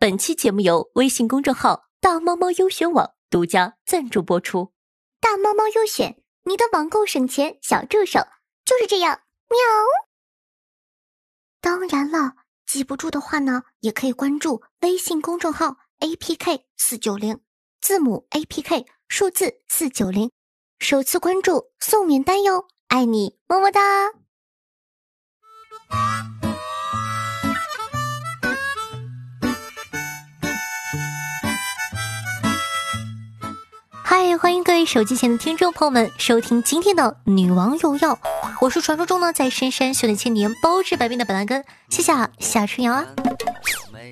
本期节目由微信公众号“大猫猫优选网”独家赞助播出。大猫猫优选，你的网购省钱小助手就是这样喵。当然了，记不住的话呢，也可以关注微信公众号 “apk 四九零”，字母 “apk”，数字四九零，首次关注送免单哟，爱你么么哒。欢迎各位手机前的听众朋友们收听今天的《女王有药》，我是传说中呢在深山修炼千年、包治百病的板蓝根，谢谢夏春瑶啊。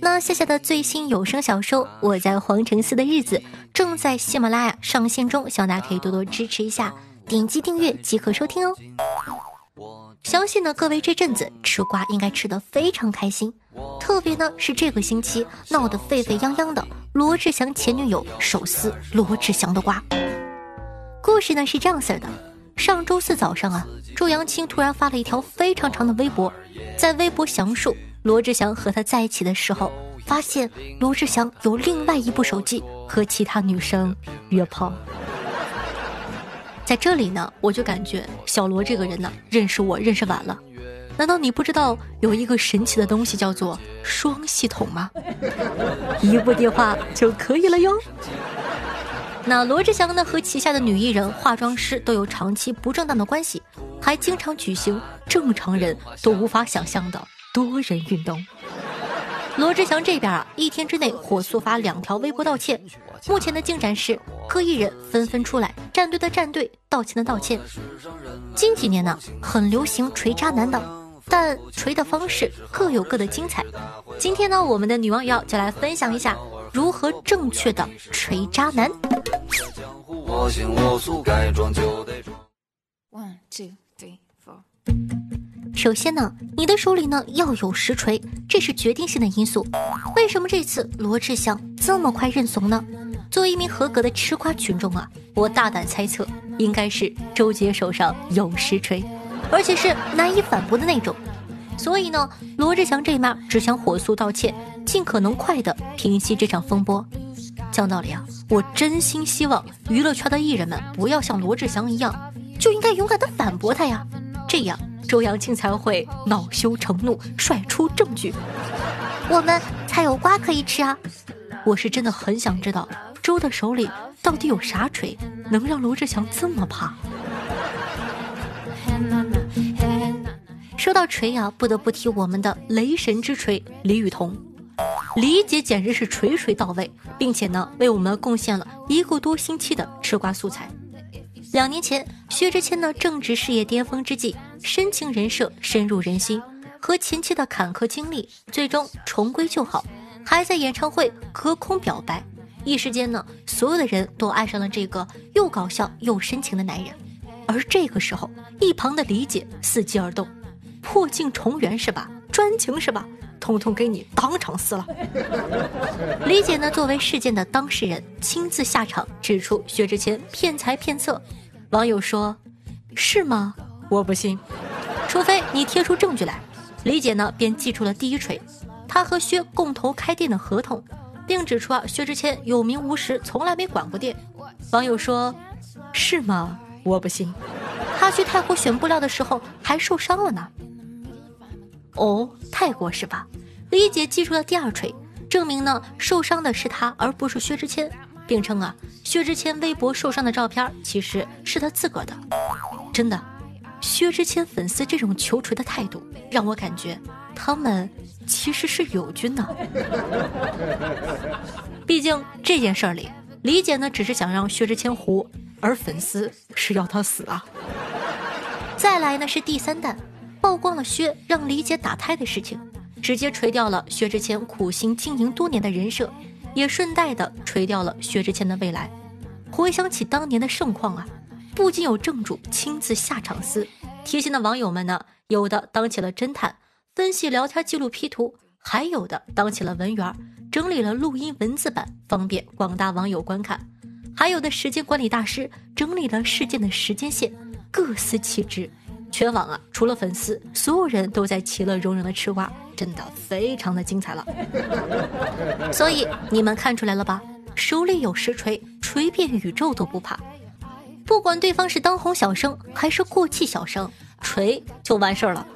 那夏夏的最新有声小说《我在皇城寺的日子》正在喜马拉雅上线中，希望大家可以多多支持一下，点击订阅即可收听哦。相信呢，各位这阵子吃瓜应该吃得非常开心，特别呢是这个星期闹得沸沸扬扬的罗志祥前女友手撕罗志祥的瓜。故事呢是这样式的：上周四早上啊，周扬青突然发了一条非常长的微博，在微博详述罗志祥和他在一起的时候，发现罗志祥有另外一部手机和其他女生约炮。在这里呢，我就感觉小罗这个人呢，认识我认识晚了。难道你不知道有一个神奇的东西叫做双系统吗？一部电话就可以了哟。那罗志祥呢和旗下的女艺人、化妆师都有长期不正当的关系，还经常举行正常人都无法想象的多人运动。罗志祥这边啊，一天之内火速发两条微博道歉。目前的进展是，各艺人纷纷出来，站队的站队，道歉的道歉。近几年呢，很流行锤渣男的，但锤的方式各有各的精彩。今天呢，我们的女王瑶就来分享一下如何正确的锤渣男。One two three four。首先呢，你的手里呢要有实锤，这是决定性的因素。为什么这次罗志祥这么快认怂呢？作为一名合格的吃瓜群众啊，我大胆猜测，应该是周杰手上有实锤，而且是难以反驳的那种。所以呢，罗志祥这面只想火速道歉，尽可能快的平息这场风波。讲道理啊，我真心希望娱乐圈的艺人们不要像罗志祥一样，就应该勇敢的反驳他呀，这样。周扬青才会恼羞成怒，甩出证据，我们才有瓜可以吃啊！我是真的很想知道周的手里到底有啥锤，能让罗志祥这么怕。说到锤啊，不得不提我们的雷神之锤李雨桐，李姐简直是锤锤到位，并且呢，为我们贡献了一个多星期的吃瓜素材。两年前，薛之谦呢正值事业巅峰之际，深情人设深入人心，和前妻的坎坷经历最终重归旧好，还在演唱会隔空表白，一时间呢，所有的人都爱上了这个又搞笑又深情的男人。而这个时候，一旁的李姐伺机而动，破镜重圆是吧？专情是吧？通通给你当场撕了。李姐呢，作为事件的当事人，亲自下场指出薛之谦骗财骗色。网友说：“是吗？我不信，除非你贴出证据来。”李姐呢便寄出了第一锤，她和薛共同开店的合同，并指出啊薛之谦有名无实，从来没管过店。网友说：“是吗？我不信，他去泰国选布料的时候还受伤了呢。”哦，泰国是吧？李姐寄出了第二锤，证明呢受伤的是他而不是薛之谦。并称啊，薛之谦微博受伤的照片其实是他自个儿的。真的，薛之谦粉丝这种求锤的态度，让我感觉他们其实是友军的。毕竟这件事儿里，李姐呢只是想让薛之谦活，而粉丝是要他死啊。再来呢是第三弹，曝光了薛让李姐打胎的事情，直接锤掉了薛之谦苦心经营多年的人设。也顺带的锤掉了薛之谦的未来。回想起当年的盛况啊，不仅有正主亲自下场撕，贴心的网友们呢，有的当起了侦探，分析聊天记录 P 图，还有的当起了文员，整理了录音文字版，方便广大网友观看；还有的时间管理大师整理了事件的时间线，各司其职。全网啊，除了粉丝，所有人都在其乐融融的吃瓜。真的非常的精彩了。所以你们看出来了吧？手里有实锤，锤遍宇宙都不怕。不管对方是当红小生还是过气小生，锤就完事儿了。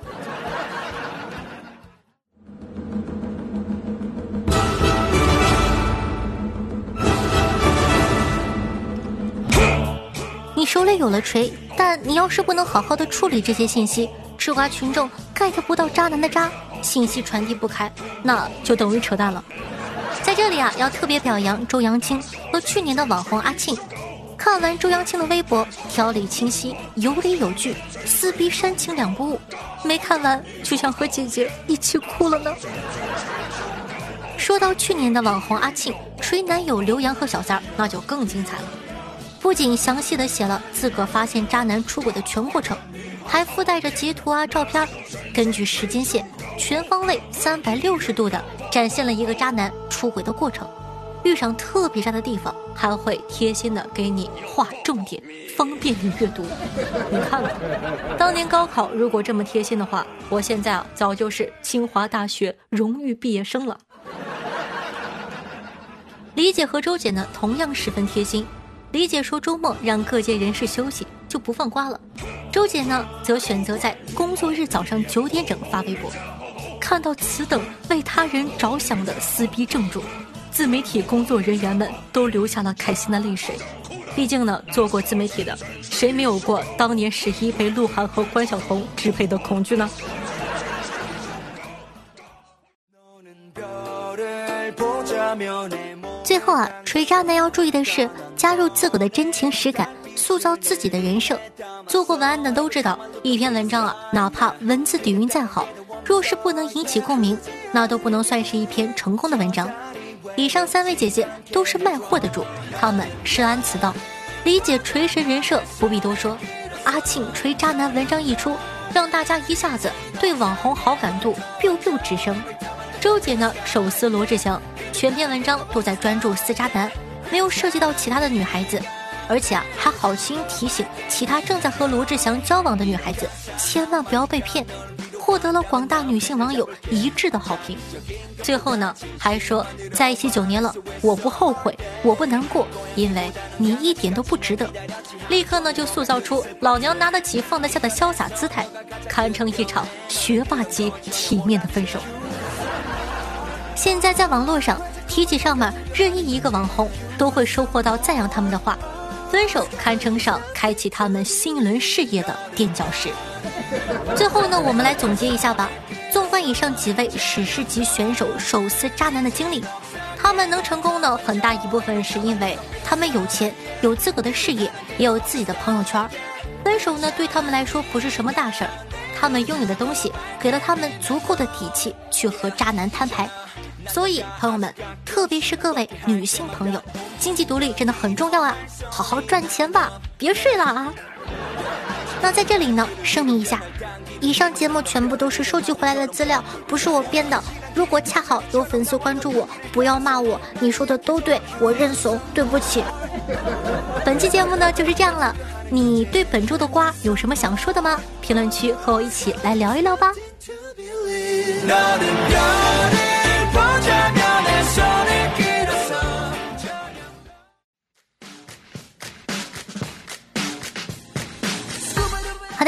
手里有了锤，但你要是不能好好的处理这些信息，吃瓜群众 get 不到渣男的渣，信息传递不开，那就等于扯淡了。在这里啊，要特别表扬周扬青和去年的网红阿庆。看完周扬青的微博，条理清晰，有理有据，撕逼煽情两不误。没看完就想和姐姐一起哭了呢。说到去年的网红阿庆锤男友刘洋和小三儿，那就更精彩了。不仅详细的写了自个发现渣男出轨的全过程，还附带着截图啊、照片，根据时间线，全方位、三百六十度的展现了一个渣男出轨的过程。遇上特别渣的地方，还会贴心的给你划重点，方便你阅读。你看看，当年高考如果这么贴心的话，我现在啊早就是清华大学荣誉毕业生了。李姐和周姐呢，同样十分贴心。李姐说周末让各界人士休息，就不放瓜了。周姐呢，则选择在工作日早上九点整发微博。看到此等为他人着想的撕逼正主。自媒体工作人员们都流下了开心的泪水，毕竟呢，做过自媒体的，谁没有过当年十一被鹿晗和关晓彤支配的恐惧呢？最后啊，锤渣男要注意的是，加入自个的真情实感，塑造自己的人设。做过文案的都知道，一篇文章啊，哪怕文字底蕴再好，若是不能引起共鸣，那都不能算是一篇成功的文章。以上三位姐姐都是卖货的主，她们深谙此道，理解锤神人设不必多说。阿庆锤渣男文章一出，让大家一下子对网红好感度 biu biu 直升。周姐呢手撕罗志祥，全篇文章都在专注撕渣男，没有涉及到其他的女孩子，而且啊还好心提醒其他正在和罗志祥交往的女孩子，千万不要被骗。获得了广大女性网友一致的好评。最后呢，还说在一起九年了，我不后悔，我不难过，因为你一点都不值得。立刻呢，就塑造出老娘拿得起放得下的潇洒姿态，堪称一场学霸级体面的分手。现在在网络上提起上面任意一个网红，都会收获到赞扬他们的话。分手堪称上开启他们新一轮事业的垫脚石。最后呢，我们来总结一下吧。纵观以上几位史诗级选手手撕渣男的经历，他们能成功的很大一部分是因为他们有钱，有自个的事业，也有自己的朋友圈。分手呢，对他们来说不是什么大事儿。他们拥有的东西给了他们足够的底气去和渣男摊牌。所以，朋友们，特别是各位女性朋友，经济独立真的很重要啊！好好赚钱吧，别睡了啊！那在这里呢，声明一下，以上节目全部都是收集回来的资料，不是我编的。如果恰好有粉丝关注我，不要骂我，你说的都对，我认怂，对不起。本期节目呢就是这样了，你对本周的瓜有什么想说的吗？评论区和我一起来聊一聊吧。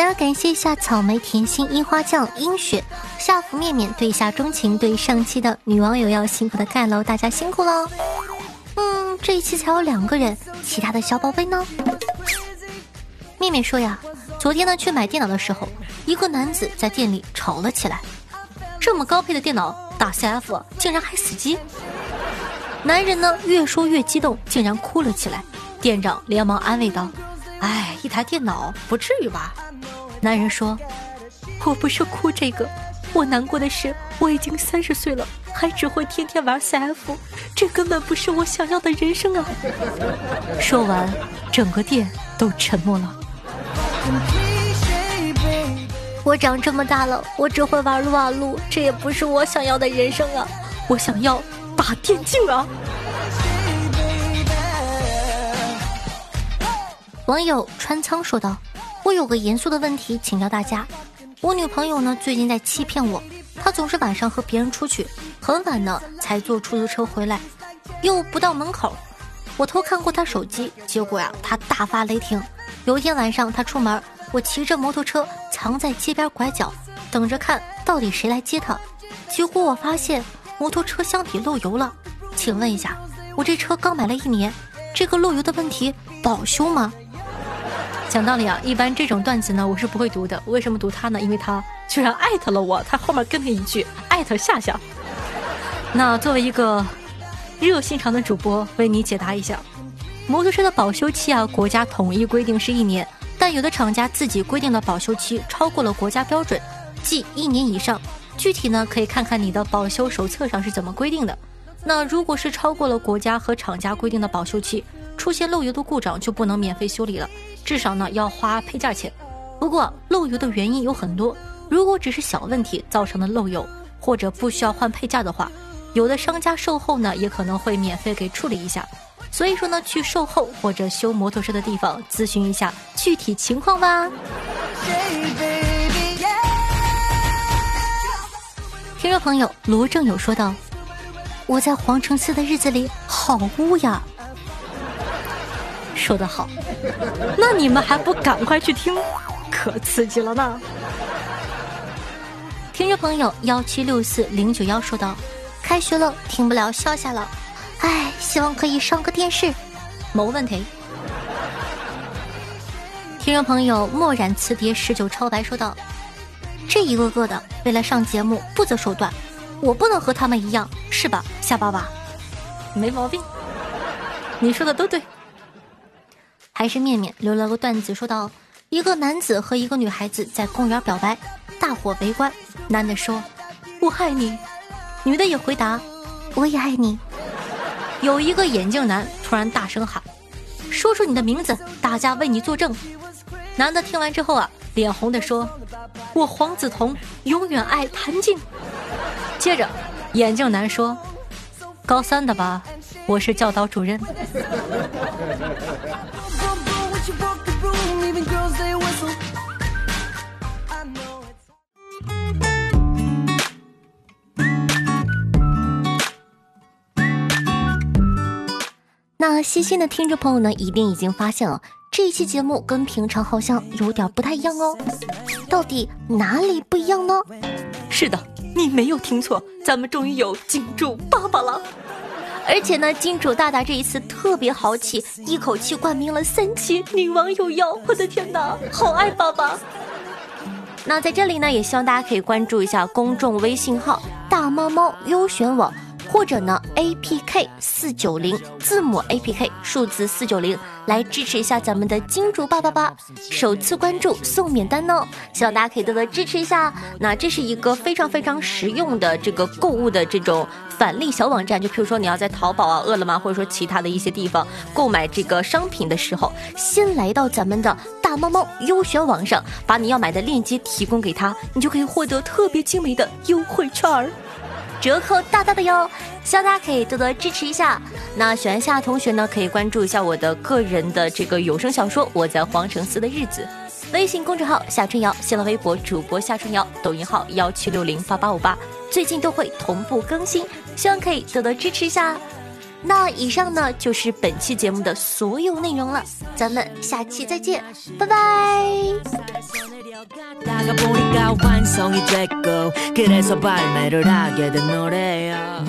的，感谢一下草莓甜心、樱花酱、樱雪、夏福面面对下钟情，对上期的女网友要辛苦的盖楼，大家辛苦了。嗯，这一期才有两个人，其他的小宝贝呢？面面说呀，昨天呢去买电脑的时候，一个男子在店里吵了起来。这么高配的电脑打 CF 竟然还死机。男人呢越说越激动，竟然哭了起来。店长连忙安慰道：“哎，一台电脑不至于吧？”男人说：“我不是哭这个，我难过的是我已经三十岁了，还只会天天玩 CF，这根本不是我想要的人生啊！” 说完，整个店都沉默了。我长这么大了，我只会玩撸啊撸，这也不是我想要的人生啊！我想要打电竞啊！网友川仓说道。我有个严肃的问题请教大家，我女朋友呢最近在欺骗我，她总是晚上和别人出去，很晚呢才坐出租车回来，又不到门口。我偷看过她手机，结果呀，她大发雷霆。有一天晚上她出门，我骑着摩托车藏在街边拐角，等着看到底谁来接她。结果我发现摩托车箱底漏油了。请问一下，我这车刚买了一年，这个漏油的问题保修吗？讲道理啊，一般这种段子呢，我是不会读的。为什么读它呢？因为它居然艾特了我，它后面跟了一句艾特夏夏。那作为一个热心肠的主播，为你解答一下，摩托车的保修期啊，国家统一规定是一年，但有的厂家自己规定的保修期超过了国家标准，即一年以上。具体呢，可以看看你的保修手册上是怎么规定的。那如果是超过了国家和厂家规定的保修期，出现漏油的故障就不能免费修理了。至少呢要花配件钱，不过漏油的原因有很多，如果只是小问题造成的漏油，或者不需要换配件的话，有的商家售后呢也可能会免费给处理一下。所以说呢，去售后或者修摩托车的地方咨询一下具体情况吧。听众朋友罗正友说道：“我在皇城寺的日子里好污呀。”说得好，那你们还不赶快去听，可刺激了呢！听众朋友幺七六四零九幺说道：“开学了，听不了笑笑了，哎，希望可以上个电视，没问题。”听众朋友墨染磁碟十九超白说道：“这一个个的为了上节目不择手段，我不能和他们一样，是吧，夏爸爸？没毛病，你说的都对。”还是面面留了个段子，说道：一个男子和一个女孩子在公园表白，大伙围观。男的说：“我爱你。”女的也回答：“我也爱你。”有一个眼镜男突然大声喊：“说出你的名字，大家为你作证。”男的听完之后啊，脸红的说：“我黄子彤，永远爱谭静。”接着，眼镜男说：“高三的吧，我是教导主任。”那细心的听众朋友呢，一定已经发现了，这一期节目跟平常好像有点不太一样哦。到底哪里不一样呢？是的，你没有听错，咱们终于有金主爸爸了。而且呢，金主大大这一次特别豪气，一口气冠名了三期《女王有药》，我的天哪，好爱爸爸！那在这里呢，也希望大家可以关注一下公众微信号“大猫猫优选网”。或者呢，A P K 四九零字母 A P K 数字四九零来支持一下咱们的金主爸爸吧，首次关注送免单哦，希望大家可以多多支持一下。那这是一个非常非常实用的这个购物的这种返利小网站，就譬如说你要在淘宝啊、饿了么或者说其他的一些地方购买这个商品的时候，先来到咱们的大猫猫优选网上，把你要买的链接提供给他，你就可以获得特别精美的优惠券儿。折扣大大的哟，希望大家可以多多支持一下。那喜欢夏同学呢，可以关注一下我的个人的这个有声小说《我在皇城寺的日子》，微信公众号夏春瑶，新浪微博主播夏春瑶，抖音号幺七六零八八五八，最近都会同步更新，希望可以多多支持一下。那以上呢就是本期节目的所有内容了，咱们下期再见，拜拜。 다가 보니까 완성이 됐고 그래서 발매를 하게 된 노래야